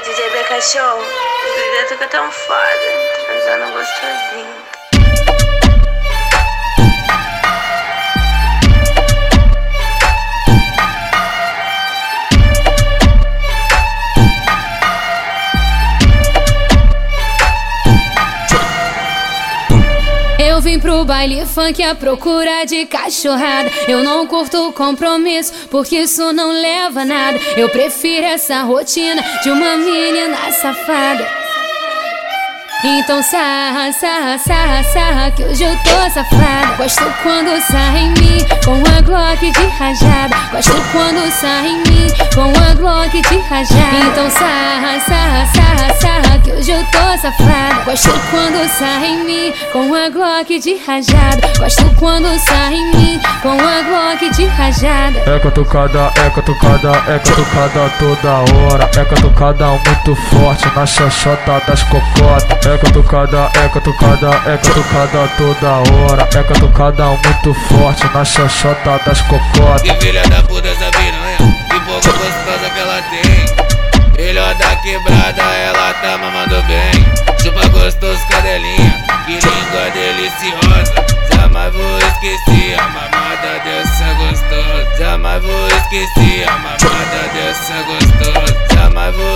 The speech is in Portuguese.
DJ BK cachorro, Os tô ficam tão foda, transando gostosinho. Vim pro baile funk à procura de cachorrada. Eu não curto compromisso, porque isso não leva a nada. Eu prefiro essa rotina de uma menina safada. Então sarra, sarra, sarra, sarra, que hoje eu tô safada. Gosto quando sarra em mim, com a Glock de rajada. Gosto quando sarra em mim, com a Glock de rajada. Então sarra, sarra, sarra, sarra, hoje eu tô safada. Gosto quando sarra em mim, com a Glock de rajada. Gosto quando sarra em mim, com a Glock de rajada. É catucada, é catucada, é catucada toda hora. É catucada muito forte na xoxota das cocotas. É catucada, é catucada, é catucada toda hora. É catucada muito forte na xoxota das cocotas. Que filha da puta essa piranha, que pouco gostosa que ela tem. Melhor da quebrada, ela tá mamando bem. Chupa gostoso, cadelinha, que língua deliciosa. Jamais vou esquecer a mamada dessa gostosa. Jamais vou esquecer a mamada dessa gostosa. Jamais vou.